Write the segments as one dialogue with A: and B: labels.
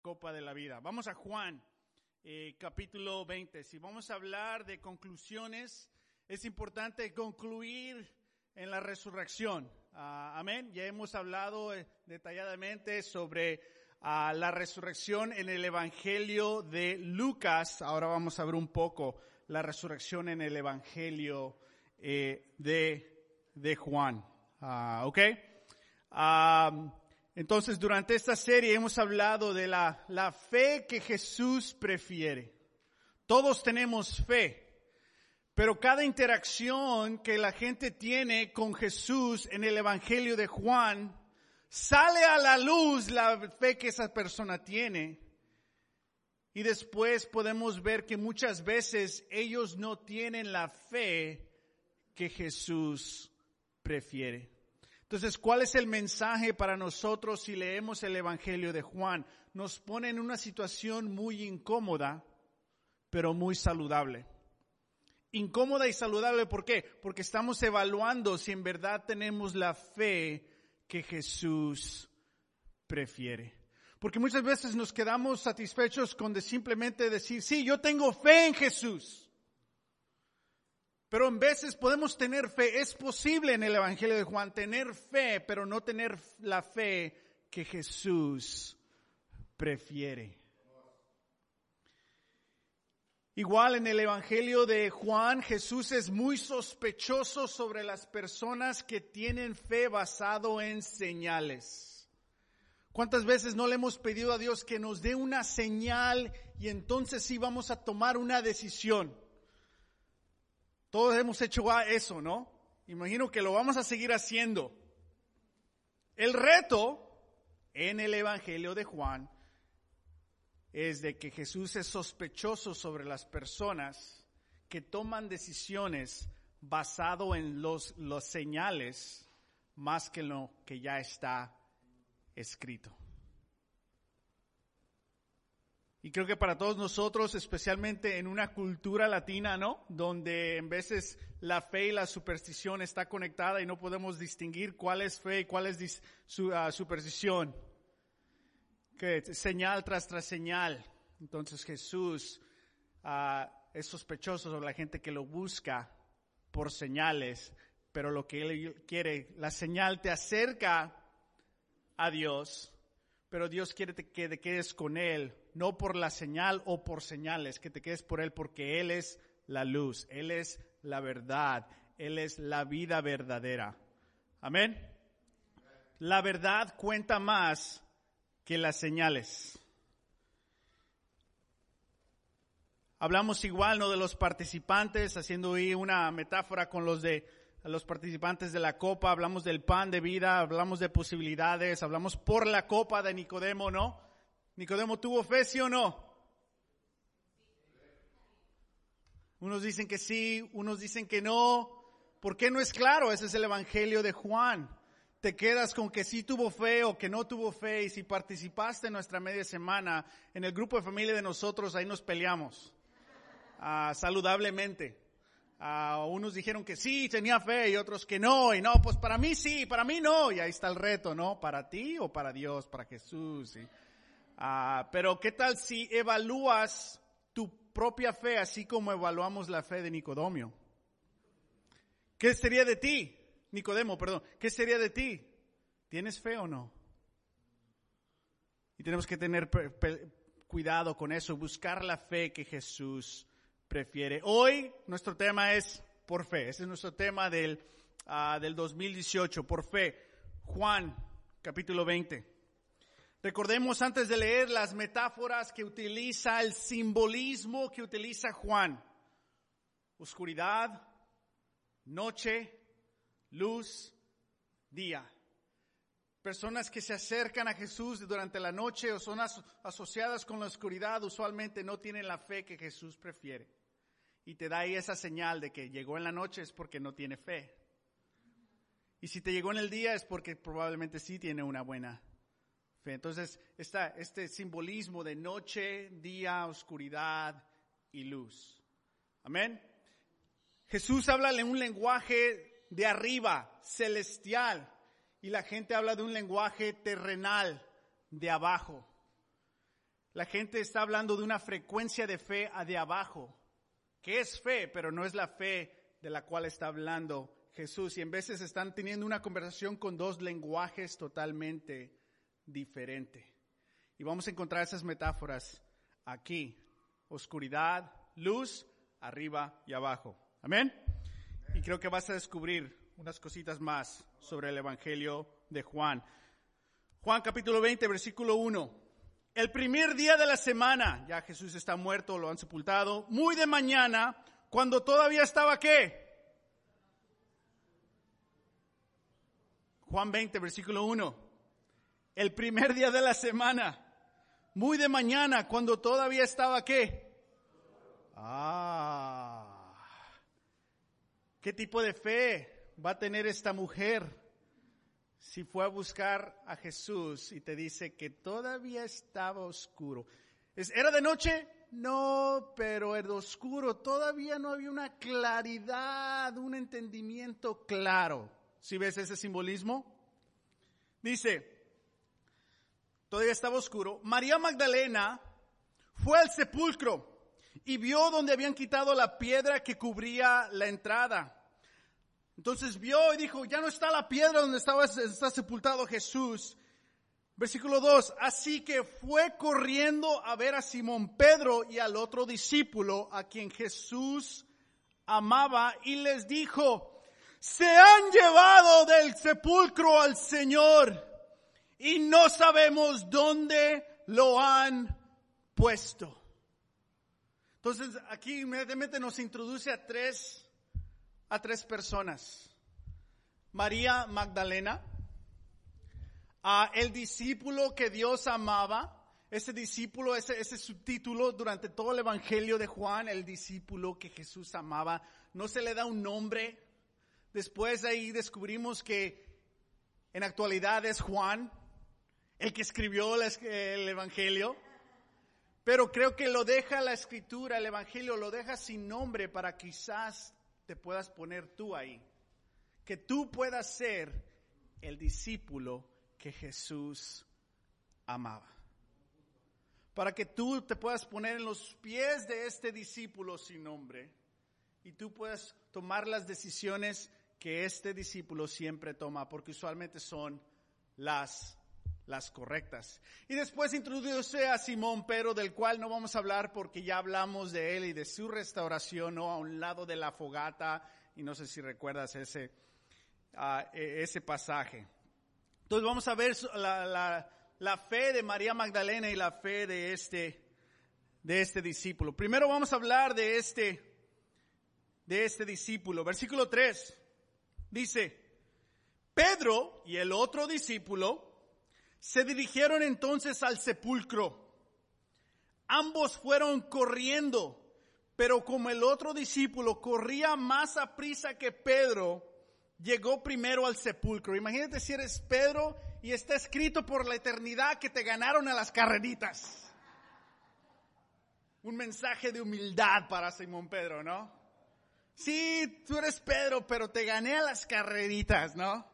A: copa de la vida. Vamos a Juan, eh, capítulo 20. Si vamos a hablar de conclusiones, es importante concluir en la resurrección. Ah, amén. Ya hemos hablado eh, detalladamente sobre ah, la resurrección en el Evangelio de Lucas. Ahora vamos a ver un poco la resurrección en el Evangelio eh, de, de Juan. Ah, ¿Ok? Entonces, durante esta serie hemos hablado de la, fe que Jesús prefiere. Todos tenemos fe. Pero cada interacción que la gente tiene con Jesús en el Evangelio de Juan, sale a la luz la fe que esa persona tiene. Y después podemos ver que muchas veces ellos no tienen la fe que Jesús prefiere. Entonces, ¿cuál es el mensaje para nosotros si leemos el Evangelio de Juan? Nos pone en una situación muy incómoda, pero muy saludable. Incómoda y saludable, ¿por qué? Porque estamos evaluando si en verdad tenemos la fe que Jesús prefiere. Porque muchas veces nos quedamos satisfechos con simplemente decir, sí, yo tengo fe en Jesús. Pero en veces podemos tener fe, es posible en el Evangelio de Juan tener fe, pero no tener la fe que Jesús prefiere. Igual en el Evangelio de Juan, Jesús es muy sospechoso sobre las personas que tienen fe basado en señales. ¿Cuántas veces no le hemos pedido a Dios que nos dé una señal y entonces sí vamos a tomar una decisión? Todos hemos hecho eso, ¿no? Imagino que lo vamos a seguir haciendo. El reto en el Evangelio de Juan es de que Jesús es sospechoso sobre las personas que toman decisiones basado en los, los señales más que lo que ya está escrito. Y creo que para todos nosotros, especialmente en una cultura latina, ¿no? Donde en veces la fe y la superstición está conectada y no podemos distinguir cuál es fe y cuál es su, ah, superstición. Que señal tras tras señal. Entonces Jesús ah, es sospechoso sobre la gente que lo busca por señales, pero lo que él quiere, la señal te acerca a Dios, pero Dios quiere que te quedes con Él no por la señal o por señales, que te quedes por Él, porque Él es la luz, Él es la verdad, Él es la vida verdadera. Amén. La verdad cuenta más que las señales. Hablamos igual, ¿no? De los participantes, haciendo ahí una metáfora con los de los participantes de la copa, hablamos del pan de vida, hablamos de posibilidades, hablamos por la copa de Nicodemo, ¿no? Nicodemo tuvo fe, sí o no? Unos dicen que sí, unos dicen que no. ¿Por qué no es claro? Ese es el Evangelio de Juan. Te quedas con que sí tuvo fe o que no tuvo fe y si participaste en nuestra media semana en el grupo de familia de nosotros, ahí nos peleamos ah, saludablemente. Uh, unos dijeron que sí, tenía fe y otros que no, y no, pues para mí sí, para mí no, y ahí está el reto, ¿no? ¿Para ti o para Dios, para Jesús? ¿sí? Ah, pero ¿qué tal si evalúas tu propia fe así como evaluamos la fe de Nicodemio? ¿Qué sería de ti? Nicodemo, perdón. ¿Qué sería de ti? ¿Tienes fe o no? Y tenemos que tener cuidado con eso, buscar la fe que Jesús prefiere. Hoy nuestro tema es por fe. Ese es nuestro tema del, uh, del 2018, por fe. Juan, capítulo 20. Recordemos antes de leer las metáforas que utiliza, el simbolismo que utiliza Juan. Oscuridad, noche, luz, día. Personas que se acercan a Jesús durante la noche o son asociadas con la oscuridad usualmente no tienen la fe que Jesús prefiere. Y te da ahí esa señal de que llegó en la noche es porque no tiene fe. Y si te llegó en el día es porque probablemente sí tiene una buena entonces, este simbolismo de noche, día, oscuridad y luz. Amén. Jesús habla en un lenguaje de arriba, celestial, y la gente habla de un lenguaje terrenal, de abajo. la gente está hablando de una frecuencia de fe de abajo, que es fe, pero no es la fe de la cual está hablando Jesús. Y en veces están teniendo una conversación con dos lenguajes totalmente diferentes. Y vamos a encontrar esas metáforas aquí. Oscuridad, luz, arriba y abajo. Amén. Y creo que vas a descubrir unas cositas más sobre el Evangelio de Juan. Juan capítulo 20, versículo 1. El primer día de la semana, ya Jesús está muerto, lo han sepultado, muy de mañana, cuando todavía estaba qué? Juan 20, versículo 1. El primer día de la semana, muy de mañana, cuando todavía estaba qué? Ah, ¿qué tipo de fe va a tener esta mujer si fue a buscar a Jesús y te dice que todavía estaba oscuro? ¿Era de noche? No, pero era oscuro. Todavía no había una claridad, un entendimiento claro. ¿Si ves ese simbolismo? Dice, todavía estaba oscuro. María Magdalena fue al sepulcro y vio donde habían quitado la piedra que cubría la entrada. Entonces vio y dijo, ya no está la piedra donde estaba está sepultado Jesús. Versículo 2, así que fue corriendo a ver a Simón Pedro y al otro discípulo a quien Jesús amaba y les dijo, se han llevado del sepulcro al Señor y no sabemos dónde lo han puesto. Entonces aquí inmediatamente nos introduce a tres, a tres personas. María Magdalena, a el discípulo que Dios amaba, ese discípulo, ese, ese subtítulo durante todo el Evangelio de Juan, el discípulo que Jesús amaba, no se le da un nombre. Después de ahí descubrimos que en actualidad es Juan, el que escribió el Evangelio, pero creo que lo deja la escritura, el Evangelio lo deja sin nombre para quizás te puedas poner tú ahí, que tú puedas ser el discípulo que Jesús amaba. Para que tú te puedas poner en los pies de este discípulo sin nombre y tú puedas tomar las decisiones que este discípulo siempre toma, porque usualmente son las las correctas. Y después introduce a Simón Pero, del cual no vamos a hablar porque ya hablamos de él y de su restauración, ¿no? A un lado de la fogata, y no sé si recuerdas ese, uh, ese pasaje. Entonces vamos a ver la, la, la, fe de María Magdalena y la fe de este, de este discípulo. Primero vamos a hablar de este, de este discípulo. Versículo 3 dice, Pedro y el otro discípulo se dirigieron entonces al sepulcro. Ambos fueron corriendo, pero como el otro discípulo corría más a prisa que Pedro, llegó primero al sepulcro. Imagínate si eres Pedro y está escrito por la eternidad que te ganaron a las carreritas. Un mensaje de humildad para Simón Pedro, ¿no? Sí, tú eres Pedro, pero te gané a las carreritas, ¿no?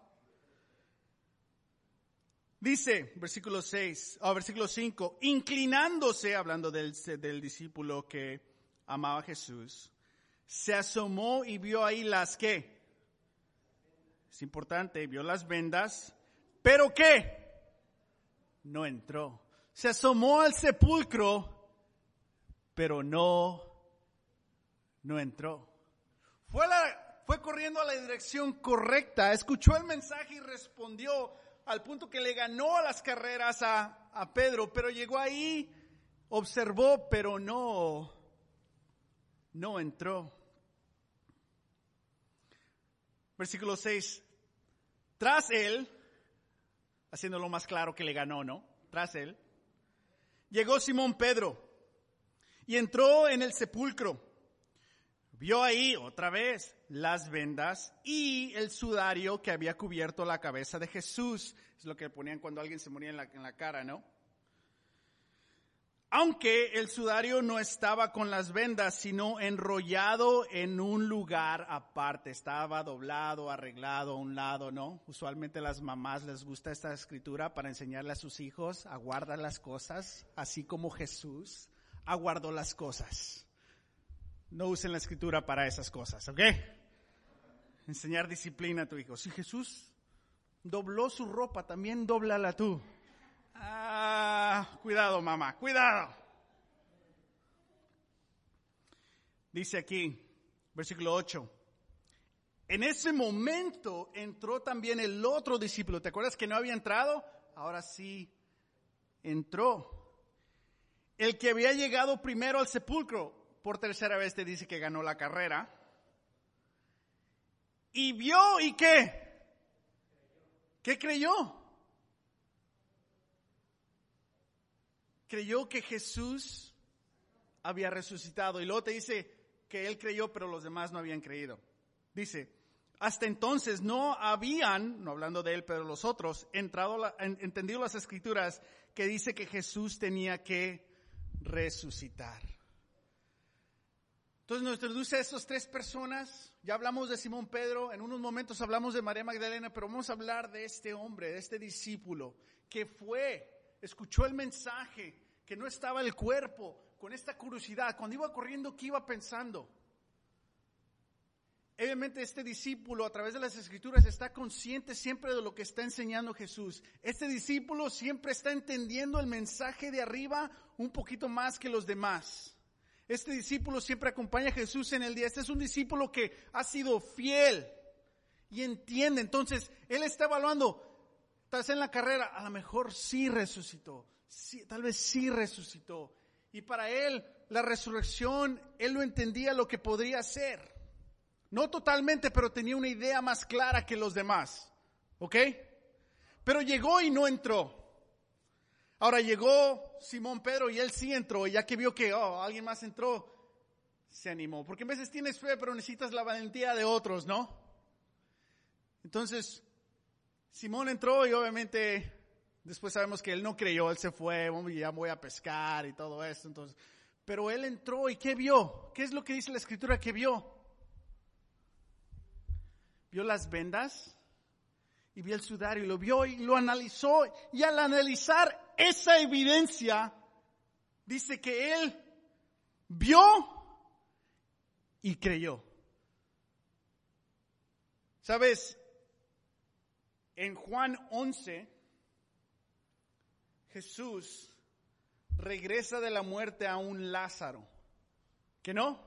A: Dice, versículo 6, o versículo 5, inclinándose, hablando del, del discípulo que amaba a Jesús, se asomó y vio ahí las que, es importante, vio las vendas, pero ¿qué? No entró. Se asomó al sepulcro, pero no, no entró. Fue, la, fue corriendo a la dirección correcta, escuchó el mensaje y respondió al punto que le ganó las carreras a, a Pedro, pero llegó ahí, observó, pero no, no entró. Versículo 6. Tras él, haciéndolo más claro que le ganó, ¿no? Tras él, llegó Simón Pedro y entró en el sepulcro. Vio ahí otra vez las vendas y el sudario que había cubierto la cabeza de Jesús. Es lo que ponían cuando alguien se moría en la, en la cara, ¿no? Aunque el sudario no estaba con las vendas, sino enrollado en un lugar aparte. Estaba doblado, arreglado a un lado, ¿no? Usualmente las mamás les gusta esta escritura para enseñarle a sus hijos a guardar las cosas, así como Jesús aguardó las cosas. No usen la escritura para esas cosas, ¿ok? Enseñar disciplina a tu hijo. Si Jesús dobló su ropa, también doblala tú. Ah, cuidado mamá, cuidado. Dice aquí, versículo 8. En ese momento entró también el otro discípulo. ¿Te acuerdas que no había entrado? Ahora sí entró. El que había llegado primero al sepulcro, por tercera vez te dice que ganó la carrera. Y vio y qué? ¿Qué creyó? creyó que Jesús había resucitado. Y luego te dice que él creyó, pero los demás no habían creído. Dice, hasta entonces no habían, no hablando de él, pero los otros, entrado entendido las escrituras que dice que Jesús tenía que resucitar. Entonces nos introduce a estas tres personas. Ya hablamos de Simón Pedro, en unos momentos hablamos de María Magdalena, pero vamos a hablar de este hombre, de este discípulo, que fue escuchó el mensaje, que no estaba el cuerpo, con esta curiosidad, cuando iba corriendo, ¿qué iba pensando? Obviamente este discípulo a través de las escrituras está consciente siempre de lo que está enseñando Jesús. Este discípulo siempre está entendiendo el mensaje de arriba un poquito más que los demás. Este discípulo siempre acompaña a Jesús en el día. Este es un discípulo que ha sido fiel y entiende. Entonces, él está evaluando, Tal vez en la carrera, a lo mejor sí resucitó, tal vez sí resucitó. Y para él, la resurrección, él lo entendía lo que podría ser. No totalmente, pero tenía una idea más clara que los demás. ¿Ok? Pero llegó y no entró. Ahora llegó Simón Pedro y él sí entró, y ya que vio que oh, alguien más entró, se animó. Porque a veces tienes fe, pero necesitas la valentía de otros, ¿no? Entonces, Simón entró y obviamente después sabemos que él no creyó, él se fue, ya voy a pescar y todo esto. Entonces, pero él entró y ¿qué vio? ¿Qué es lo que dice la escritura que vio? Vio las vendas y vio el sudario y lo vio y lo analizó y al analizar esa evidencia dice que él vio y creyó. ¿Sabes? En Juan 11, Jesús regresa de la muerte a un Lázaro. ¿Que no?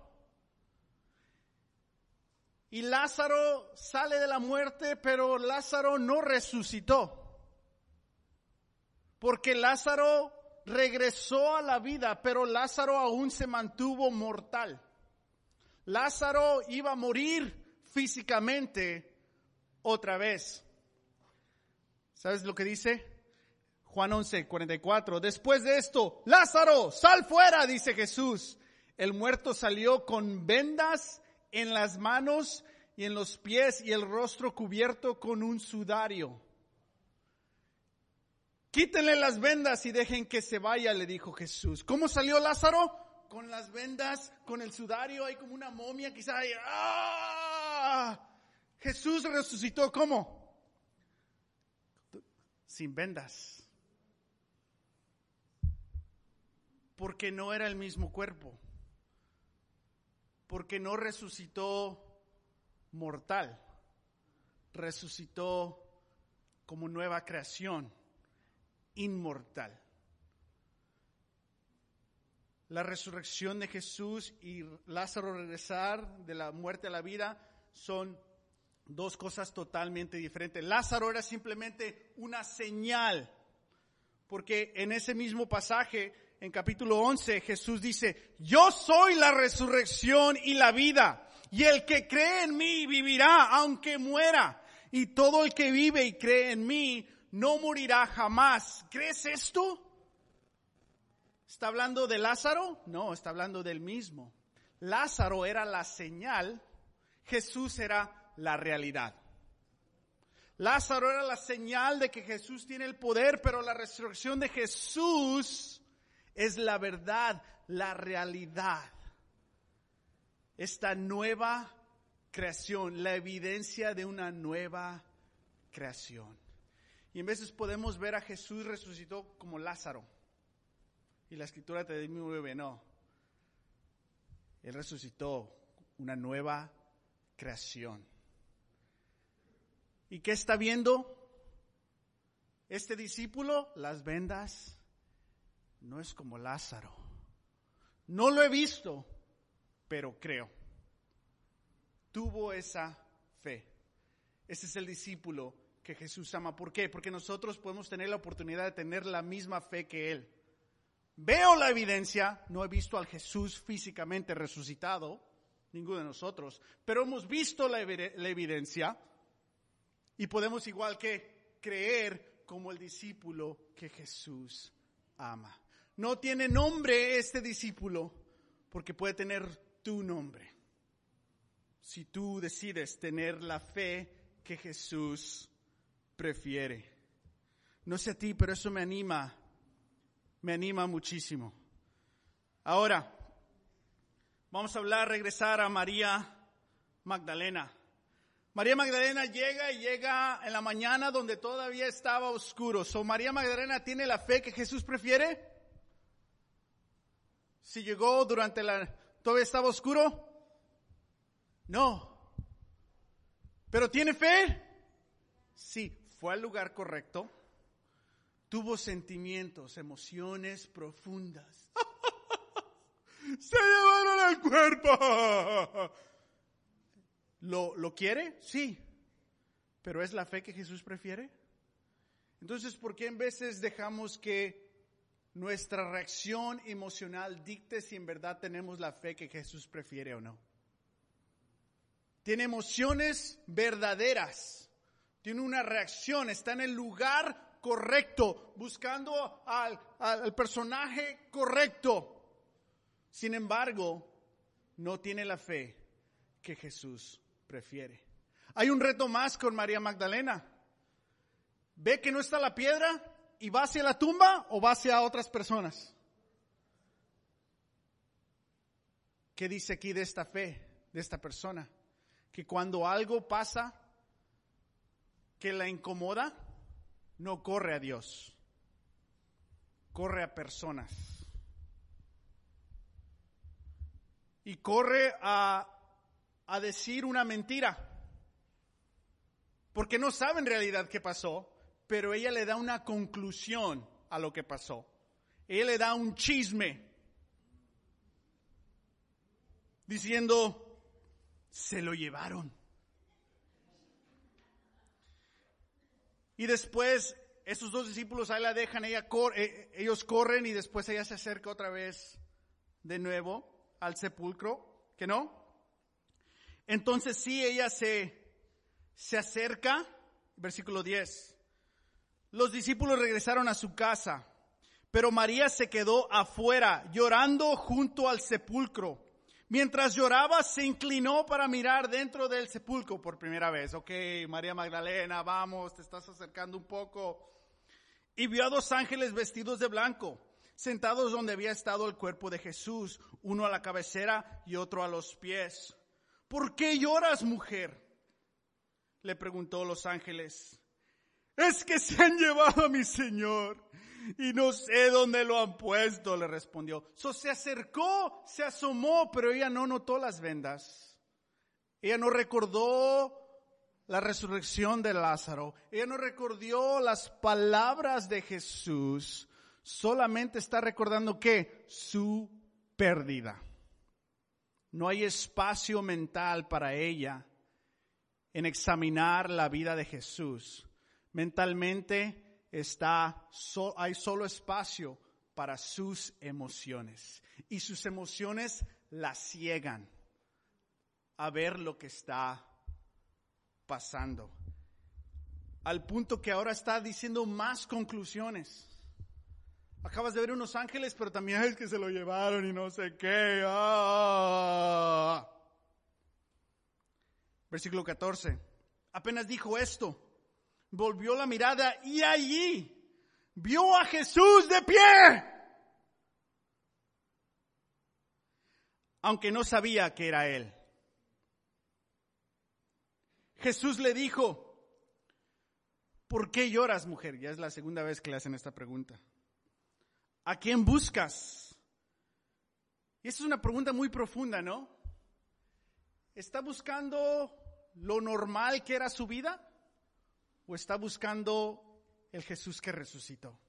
A: Y Lázaro sale de la muerte, pero Lázaro no resucitó. Porque Lázaro regresó a la vida, pero Lázaro aún se mantuvo mortal. Lázaro iba a morir físicamente otra vez. ¿Sabes lo que dice? Juan 11, 44. Después de esto, Lázaro, sal fuera, dice Jesús. El muerto salió con vendas en las manos y en los pies y el rostro cubierto con un sudario. Quítenle las vendas y dejen que se vaya, le dijo Jesús. ¿Cómo salió Lázaro? Con las vendas, con el sudario, hay como una momia, quizá. ¡ah! Jesús resucitó, ¿cómo? sin vendas. Porque no era el mismo cuerpo. Porque no resucitó mortal. Resucitó como nueva creación, inmortal. La resurrección de Jesús y Lázaro regresar de la muerte a la vida son dos cosas totalmente diferentes. Lázaro era simplemente una señal, porque en ese mismo pasaje, en capítulo 11, Jesús dice, yo soy la resurrección y la vida, y el que cree en mí vivirá aunque muera, y todo el que vive y cree en mí no morirá jamás. ¿Crees esto? ¿Está hablando de Lázaro? No, está hablando del mismo. Lázaro era la señal, Jesús era la realidad. Lázaro era la señal de que Jesús tiene el poder, pero la resurrección de Jesús es la verdad, la realidad. Esta nueva creación, la evidencia de una nueva creación. Y en veces podemos ver a Jesús resucitó como Lázaro. Y la escritura te dice, no. Él resucitó una nueva creación. ¿Y qué está viendo este discípulo? Las vendas. No es como Lázaro. No lo he visto, pero creo. Tuvo esa fe. Ese es el discípulo que Jesús ama. ¿Por qué? Porque nosotros podemos tener la oportunidad de tener la misma fe que Él. Veo la evidencia, no he visto al Jesús físicamente resucitado, ninguno de nosotros, pero hemos visto la, evidencia y podemos igual que creer como el discípulo que Jesús ama. No tiene nombre este discípulo porque puede tener tu nombre. Si tú decides tener la fe que Jesús prefiere. No sé a ti, pero eso me anima, me anima muchísimo. Ahora, Vamos a hablar, regresar a María Magdalena. María Magdalena llega y llega en la mañana donde todavía estaba oscuro. ¿So María Magdalena tiene la fe que Jesús prefiere? Si llegó durante la... ¿Todavía estaba oscuro? No. ¿Pero tiene fe? Sí, fue al lugar correcto. Tuvo sentimientos, emociones profundas. se llevaron el cuerpo. ¿Lo, ¿Lo quiere? Sí. ¿Pero es la fe que Jesús prefiere? Entonces, ¿por qué en veces dejamos que nuestra reacción emocional dicte si en verdad tenemos la fe que Jesús prefiere o no? Tiene emociones verdaderas. Tiene una reacción, está en el lugar correcto, buscando al, personaje correcto. Sin embargo, no tiene la fe que Jesús prefiere. Hay un reto más con María Magdalena. Ve que no está la piedra y va hacia la tumba o va hacia otras personas. ¿Qué dice aquí de esta fe, de esta persona? Que cuando algo pasa que la incomoda, no corre a Dios, corre a personas. y corre a, a decir una mentira. Porque no sabe en realidad qué pasó, pero ella le da una conclusión a lo que pasó. Ella le da un chisme diciendo, se lo llevaron. Y después esos dos discípulos ahí la dejan, ella eh, ellos corren y después ella se acerca otra vez de nuevo al sepulcro, que no. Entonces sí, ella se, se acerca, versículo 10. Los discípulos regresaron a su casa, pero María se quedó afuera, llorando junto al sepulcro. Mientras lloraba, se inclinó para mirar dentro del sepulcro por primera vez. Ok, María Magdalena, vamos, te estás acercando un poco. Y vio a dos ángeles vestidos de blanco sentados donde había estado el cuerpo de Jesús, uno a la cabecera y otro a los pies. ¿Por qué lloras, mujer? Le preguntó los ángeles. Es que se han llevado a mi Señor y no sé dónde lo han puesto, le respondió. So, se acercó, se asomó, pero ella no notó las vendas. Ella no recordó la resurrección de Lázaro. Ella no recordó las palabras de Jesús solamente está recordando que su pérdida. No hay espacio mental para ella en examinar la vida de Jesús. Mentalmente está, hay solo espacio para sus emociones. Y sus emociones la ciegan a ver lo que está pasando. Al punto que ahora está diciendo más conclusiones. Acabas de ver unos ángeles, pero también es que se lo llevaron y no sé qué. Ah. Versículo 14. Apenas dijo esto, volvió la mirada y allí vio a Jesús de pie. aunque no sabía que era él. Jesús le dijo, ¿por qué lloras, mujer? Ya es la segunda vez que le hacen esta pregunta. ¿A quién buscas? Y esa es una pregunta muy profunda, ¿no? ¿Está buscando lo normal que era su vida? ¿O está buscando el Jesús que resucitó?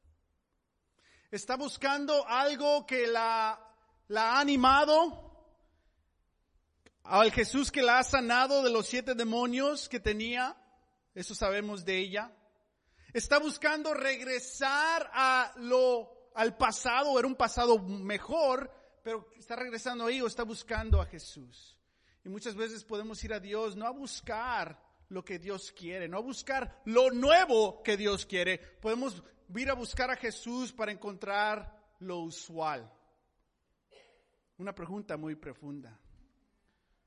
A: ¿Está buscando algo que la, ha animado? al Jesús que la ha sanado de los siete demonios que tenía, eso sabemos de ella. Está buscando regresar a lo, al pasado, era un pasado mejor, pero está regresando ahí o está buscando a Jesús. Y muchas veces podemos ir a Dios no a buscar lo que Dios quiere, no buscar lo nuevo que Dios quiere. Podemos ir a buscar a Jesús para encontrar lo usual. Una pregunta muy profunda.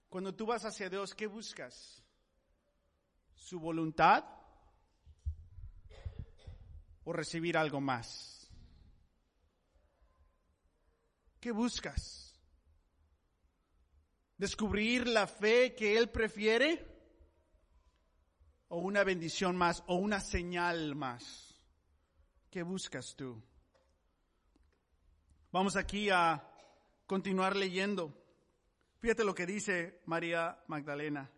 A: Cuando tú vas hacia Dios, ¿qué buscas? ¿Su voluntad? ¿O recibir algo más? ¿Qué buscas? ¿Descubrir la fe que Él prefiere? ¿O una bendición más? ¿O una señal más? ¿Qué buscas tú? Vamos aquí a continuar leyendo. Fíjate lo que dice María Magdalena.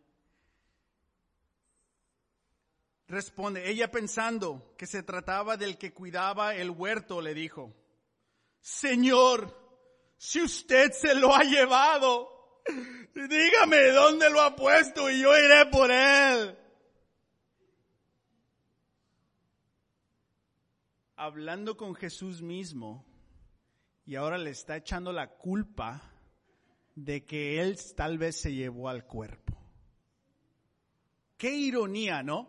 A: Responde, ella pensando que se trataba del que cuidaba el huerto, le dijo, Señor, si usted se lo ha llevado, dígame dónde lo ha puesto y yo iré por él. Hablando con Jesús mismo, y ahora le está echando la culpa de que él tal vez se llevó al cuerpo. Qué ironía, ¿no?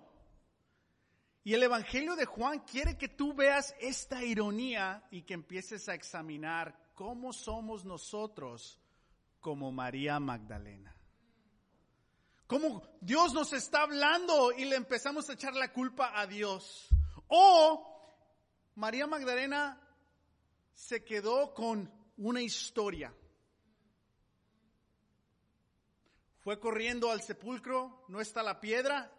A: Y el Evangelio de Juan quiere que tú veas esta ironía y que empieces a examinar cómo somos nosotros como María Magdalena. Cómo Dios nos está hablando y le empezamos a echar la culpa a Dios. O María Magdalena se quedó con una historia. Fue corriendo al sepulcro, no está la piedra.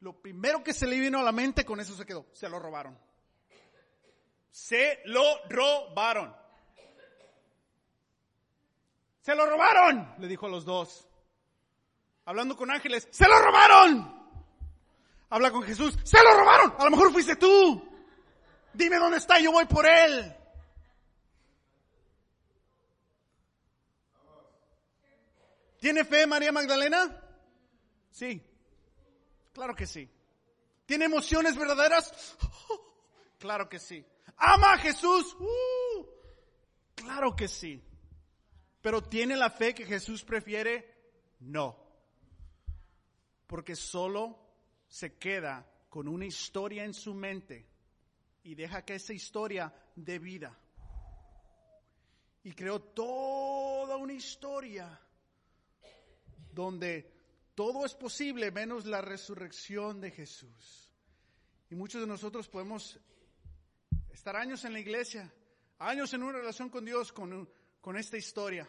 A: Lo primero que se le vino a la mente, con eso se quedó. Se lo robaron. Se lo robaron. Se lo robaron, le dijo a los dos. Hablando con ángeles, se lo robaron. Habla con Jesús, se lo robaron. A lo mejor fuiste tú. Dime dónde está, yo voy por él. ¿Tiene fe María Magdalena? Sí, claro que sí. ¿Tiene emociones verdaderas? claro que sí. ¿Ama a Jesús? Uh, claro que sí. Pero ¿tiene la fe que Jesús prefiere? No. Porque solo se queda con una historia en su mente y deja que esa historia dé vida. Y creó toda una historia donde todo es posible menos la resurrección de Jesús. Y muchos de nosotros podemos estar años en la iglesia, años en una relación con Dios con, con esta historia.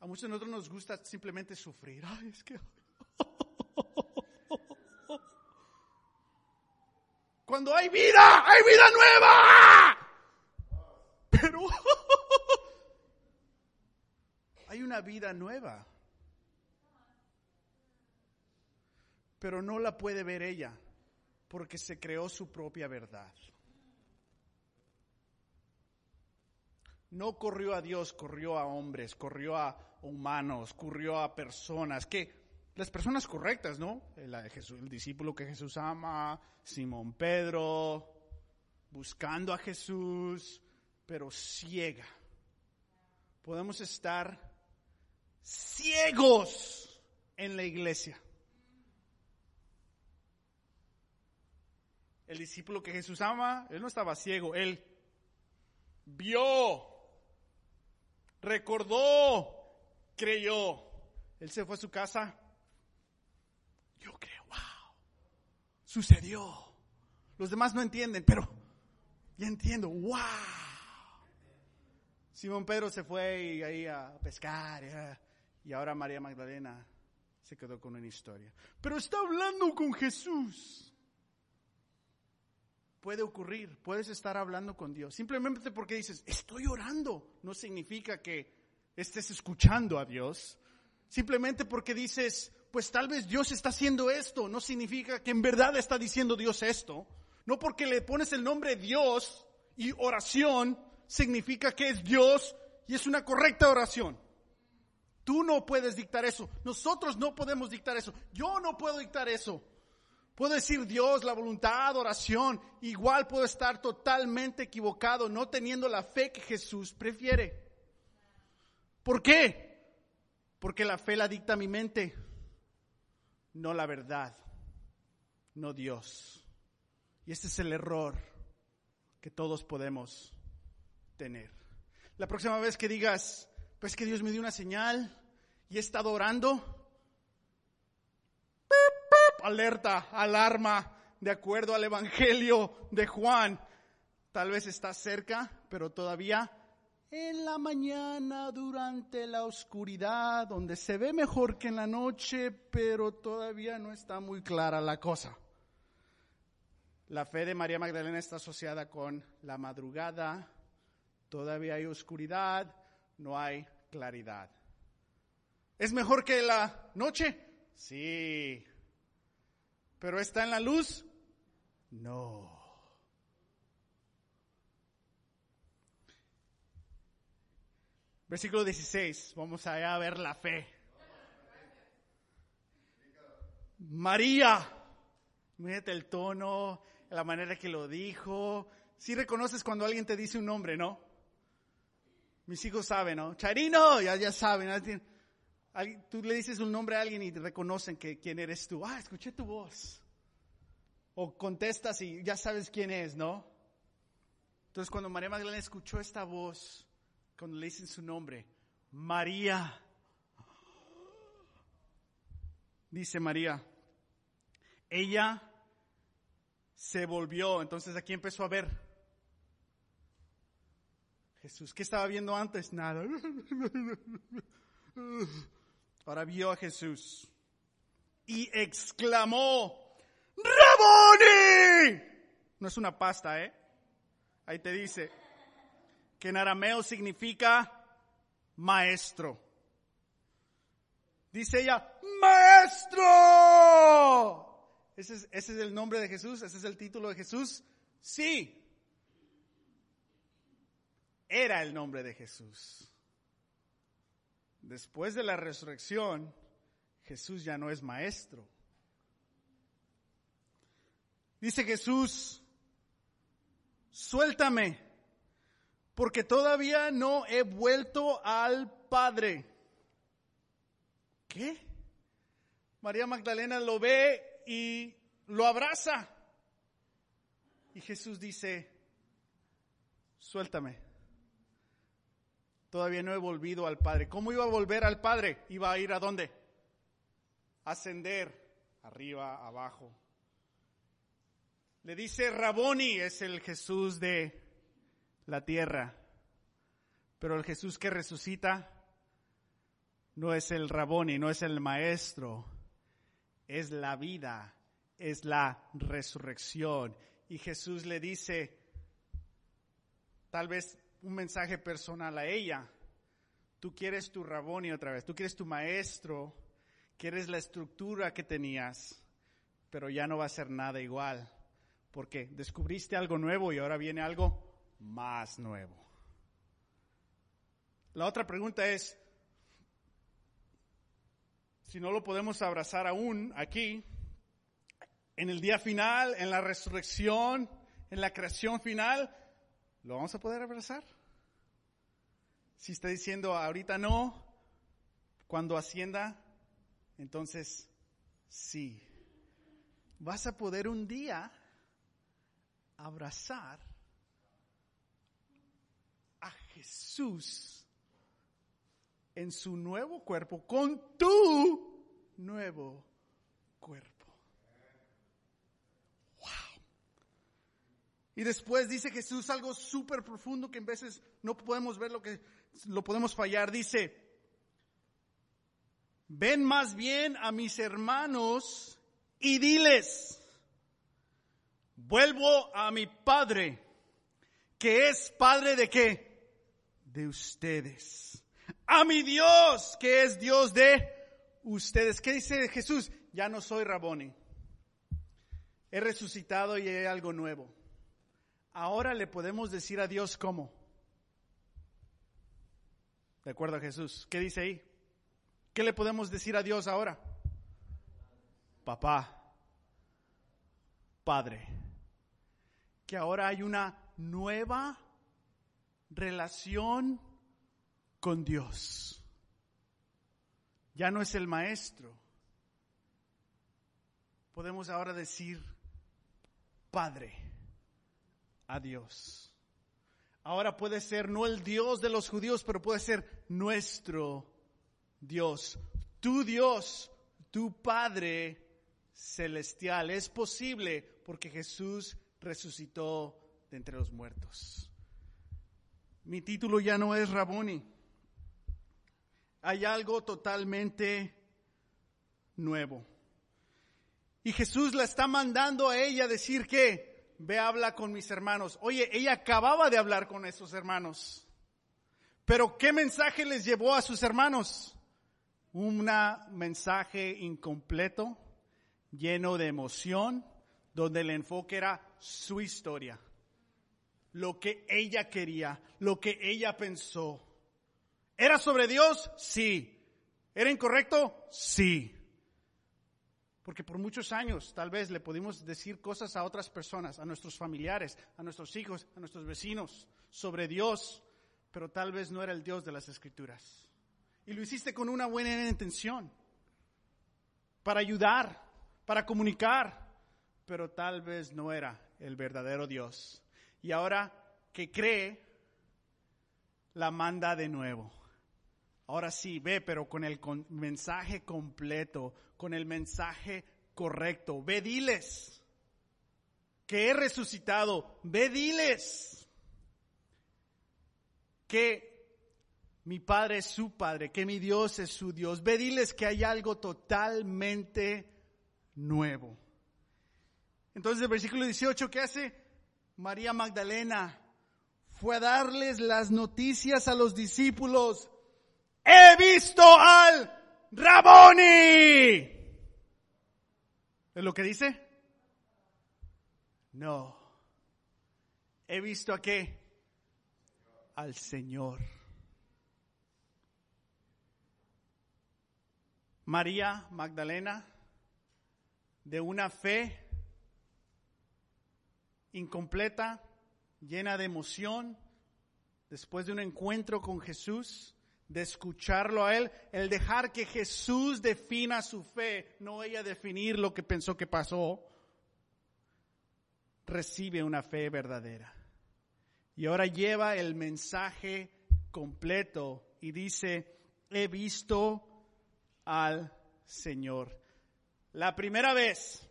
A: A muchos de nosotros nos gusta simplemente sufrir. Ay, es que... Cuando hay vida, hay vida nueva. Pero hay una vida nueva. Pero no la puede ver ella porque se creó su propia verdad. No corrió a Dios, corrió a hombres, corrió a humanos, corrió a personas, que las personas correctas, ¿no? El, discípulo que Jesús ama, Simón Pedro, buscando a Jesús, pero ciega. Podemos estar ciegos en la iglesia. El discípulo que Jesús ama, él no estaba ciego, él vio, recordó, creyó. Él se fue a su casa. Yo creo, wow, sucedió. Los demás no entienden, pero ya entiendo, wow, Simón Pedro se fue ahí a pescar y ahora María Magdalena se quedó con una historia. Pero está hablando con Jesús. Puede ocurrir, puedes estar hablando con Dios. Simplemente porque dices, estoy orando, no significa que estés escuchando a Dios. Simplemente porque dices, pues tal vez Dios está haciendo esto, no significa que en verdad está diciendo Dios esto. No porque le pones el nombre Dios y oración, significa que es Dios y es una correcta oración. Tú no puedes dictar eso. Nosotros no podemos dictar eso. Yo no puedo dictar eso. Puedo decir Dios, la voluntad, oración. Igual puedo estar totalmente equivocado, no teniendo la fe que Jesús prefiere. ¿Por qué? Porque la fe la dicta mi mente, no la verdad, no Dios. Y este es el error que todos podemos tener. La próxima vez que digas, pues que Dios me dio una señal y he estado orando, alerta, alarma, de acuerdo al Evangelio de Juan. Tal vez está cerca, pero todavía en la mañana, durante la oscuridad, donde se ve mejor que en la noche, pero todavía no está muy clara la cosa. La fe de María Magdalena está asociada con la madrugada, todavía hay oscuridad, no hay claridad. ¿Es mejor que la noche? Sí, ¿Pero está en la luz? No. Versículo 16, vamos allá a ver la fe. María, mírate el tono, la manera que lo dijo. Si reconoces cuando alguien te dice un nombre, ¿no? Mis hijos saben, ¿no? Charino, ya, ya saben tú le dices un nombre a alguien y reconocen que quién eres tú. Ah, escuché tu voz. O contestas y ya sabes quién es, ¿no? Entonces cuando María Magdalena escuchó esta voz, cuando le dicen su nombre, María, dice María, ella se volvió, entonces aquí empezó a ver. Jesús, ¿qué estaba viendo antes? Nada. Ahora vio a Jesús y exclamó, ¡Raboni! No es una pasta, ¿eh? Ahí te dice que en arameo significa maestro. Dice ella, maestro. ¿Ese es, ¿Ese es el nombre de Jesús? ¿Ese es el título de Jesús? Sí. Era el nombre de Jesús. Después de la resurrección, Jesús ya no es maestro. Dice Jesús, suéltame, porque todavía no he vuelto al Padre. ¿Qué? María Magdalena lo ve y lo abraza. Y Jesús dice, suéltame todavía no he volvido al Padre. ¿Cómo iba a volver al Padre? Iba a ir a dónde? Ascender, arriba, abajo. Le dice Raboni, es el Jesús de la tierra. Pero el Jesús que resucita no es el Raboni, no es el maestro, es la vida, es la resurrección. Y Jesús le dice, tal vez un mensaje personal a ella. Tú quieres tu Raboni otra vez, tú quieres tu maestro, quieres la estructura que tenías, pero ya no va a ser nada igual, porque descubriste algo nuevo y ahora viene algo más nuevo. La otra pregunta es, si no lo podemos abrazar aún aquí, en el día final, en la resurrección, en la creación final, ¿Lo vamos a poder abrazar? Si está diciendo ahorita no, cuando ascienda, entonces sí. Vas a poder un día abrazar Jesús en su nuevo cuerpo con tu nuevo cuerpo. Y después dice Jesús algo súper profundo que en veces no podemos ver lo que lo podemos fallar. Dice, ven más bien a mis hermanos y diles, vuelvo a mi Padre, que es Padre de qué? De ustedes. A mi Dios, que es Dios de ustedes. ¿Qué dice Jesús? Ya no soy Raboni. He resucitado y hay algo nuevo. Ahora le podemos decir a Dios cómo. De acuerdo a Jesús. ¿Qué dice ahí? ¿Qué le podemos decir a Dios ahora? Papá, Padre. Que ahora hay una nueva relación con Dios. Ya no es el maestro. Podemos ahora decir Padre a Dios. Ahora puede ser no el Dios de los judíos, pero puede ser nuestro Dios. Tu Dios, tu Padre celestial. Es posible porque Jesús resucitó de entre los muertos. Mi título ya no es Raboni. Hay algo totalmente nuevo. Y Jesús la está mandando a ella decir que, ve, habla con mis hermanos. Oye, ella acababa de hablar con esos hermanos. Pero ¿qué mensaje les llevó a sus hermanos? Un mensaje incompleto, lleno de emoción, donde el enfoque era su historia, lo que ella quería, lo que ella pensó. ¿Era sobre Dios? Sí. ¿Era incorrecto? Sí. Porque por muchos años tal vez le pudimos decir cosas a otras personas, a nuestros familiares, a nuestros hijos, a nuestros vecinos, sobre Dios, pero tal vez no era el Dios de las Escrituras. Y lo hiciste con una buena intención, para ayudar, para comunicar, pero tal vez no era el verdadero Dios. Y ahora que cree, la manda de nuevo. Ahora sí, ve, pero con el mensaje completo, con el mensaje correcto. Ve, diles que he resucitado. Ve, diles que mi Padre es su Padre, que mi Dios es su Dios. Ve, diles que hay algo totalmente nuevo. Entonces el versículo 18, ¿qué hace? María Magdalena fue a darles las noticias a los discípulos he visto al Raboni. ¿Es lo que dice? No. He visto a qué? Al Señor. María Magdalena, de una fe incompleta, llena de emoción, después de un encuentro con Jesús, de escucharlo a Él, el dejar que Jesús defina su fe, no ella definir lo que pensó que pasó, recibe una fe verdadera. Y ahora lleva el mensaje completo y dice, he visto al Señor. La primera vez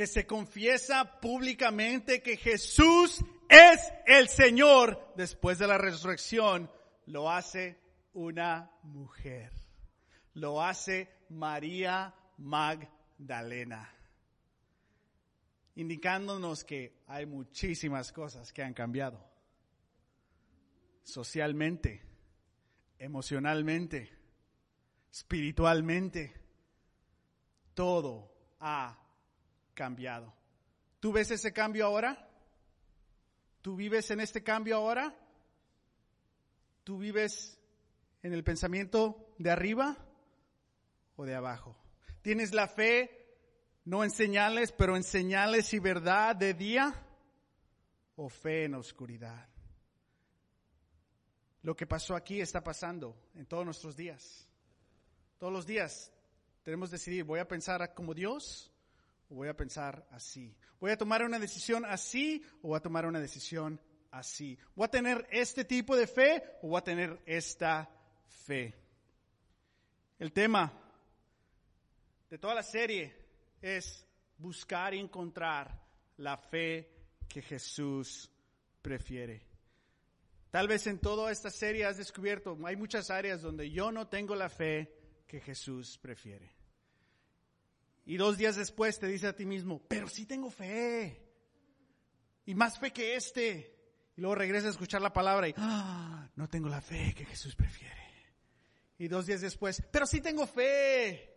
A: que se confiesa públicamente que Jesús es el Señor después de la resurrección, lo hace una mujer. Lo hace María Magdalena. Indicándonos que hay muchísimas cosas que han cambiado. Socialmente, emocionalmente, espiritualmente. Todo ha cambiado. ¿Tú ves ese cambio ahora? ¿Tú vives en este cambio ahora? ¿Tú vives en el pensamiento de arriba o de abajo? ¿Tienes la fe no en señales, pero en señales y verdad de día o fe en oscuridad? Lo que pasó aquí está pasando en todos nuestros días. Todos los días tenemos que decidir, ¿voy a pensar como Dios voy a pensar así? ¿Voy a tomar una decisión así o voy a tomar una decisión así. ¿Voy a tener este tipo de fe o voy a tener esta fe? El tema de toda la serie es buscar y encontrar la fe que Jesús prefiere. Tal vez en toda esta serie has descubierto, hay muchas áreas donde yo no tengo la fe que Jesús prefiere. Y dos días después te dice a ti mismo, pero sí tengo fe. Y más fe que este. Y luego regresa a escuchar la palabra y, ah, no tengo la fe que Jesús prefiere. Y dos días después, pero sí tengo fe.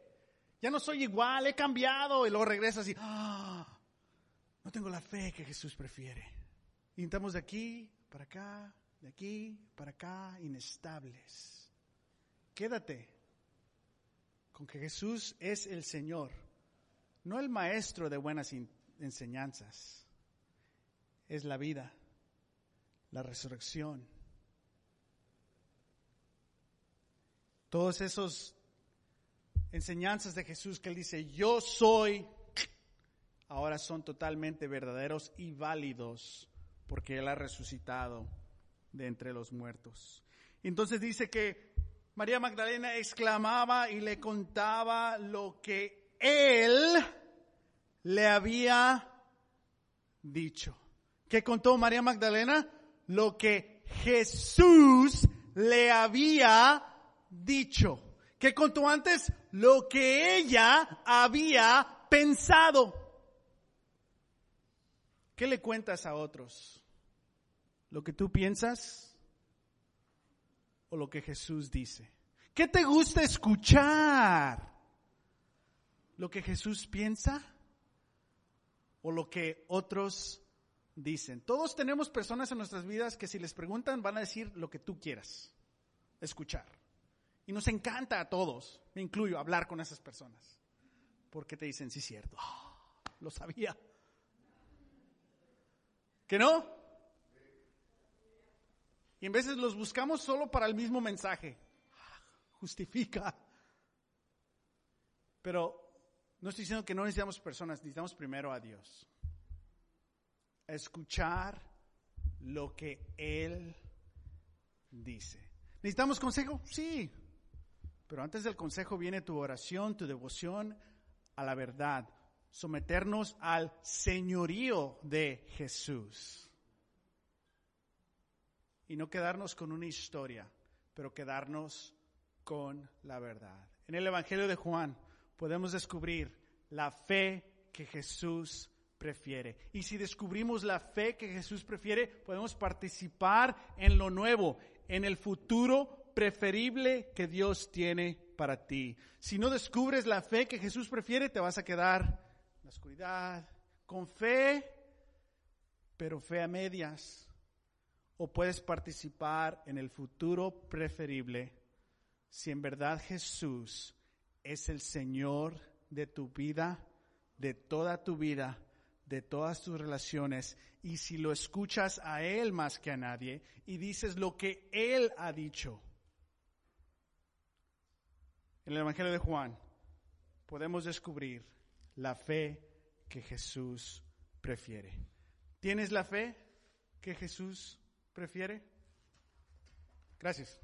A: Ya no soy igual, he cambiado. Y luego regresa así, ah, no tengo la fe que Jesús prefiere. Y estamos de aquí para acá, de aquí para acá, inestables. Quédate con que Jesús es el Señor, no el maestro de buenas enseñanzas. Es la vida, la resurrección. Todos esos enseñanzas de Jesús que él dice, yo soy, ahora son totalmente verdaderos y válidos porque él ha resucitado de entre los muertos. Entonces dice que María Magdalena exclamaba y le contaba lo que él le había dicho. ¿Qué contó María Magdalena? Lo que Jesús le había dicho. ¿Qué contó antes? Lo que ella había pensado. ¿Qué le cuentas a otros? ¿Lo que tú piensas o lo que Jesús dice? ¿Qué te gusta escuchar? ¿Lo que Jesús piensa o lo que otros dicen. Todos tenemos personas en nuestras vidas que si les preguntan van a decir lo que tú quieras escuchar. Y nos encanta a todos, me incluyo, hablar con esas personas. Porque te dicen, sí, cierto, lo sabía. ¿Que no? Y en veces los buscamos solo para el mismo mensaje. Justifica. Pero no estoy diciendo que no necesitamos personas, necesitamos primero a Dios escuchar lo que Él dice. ¿Necesitamos consejo? Sí. Pero antes del consejo viene tu oración, tu devoción a la verdad, someternos al señorío de Jesús. Y no quedarnos con una historia, pero quedarnos con la verdad. En el Evangelio de Juan podemos descubrir la fe que Jesús prefiere. Y si descubrimos la fe que Jesús prefiere, podemos participar en lo nuevo, en el futuro preferible que Dios tiene para ti. Si no descubres la fe que Jesús prefiere, te vas a quedar en la oscuridad, con fe, pero fe a medias. O puedes participar en el futuro preferible si en verdad Jesús es el Señor de tu vida, de toda tu vida de todas tus relaciones y si lo escuchas a Él más que a nadie y dices lo que Él ha dicho. En el Evangelio de Juan podemos descubrir la fe que Jesús prefiere. ¿Tienes la fe que Jesús prefiere? Gracias.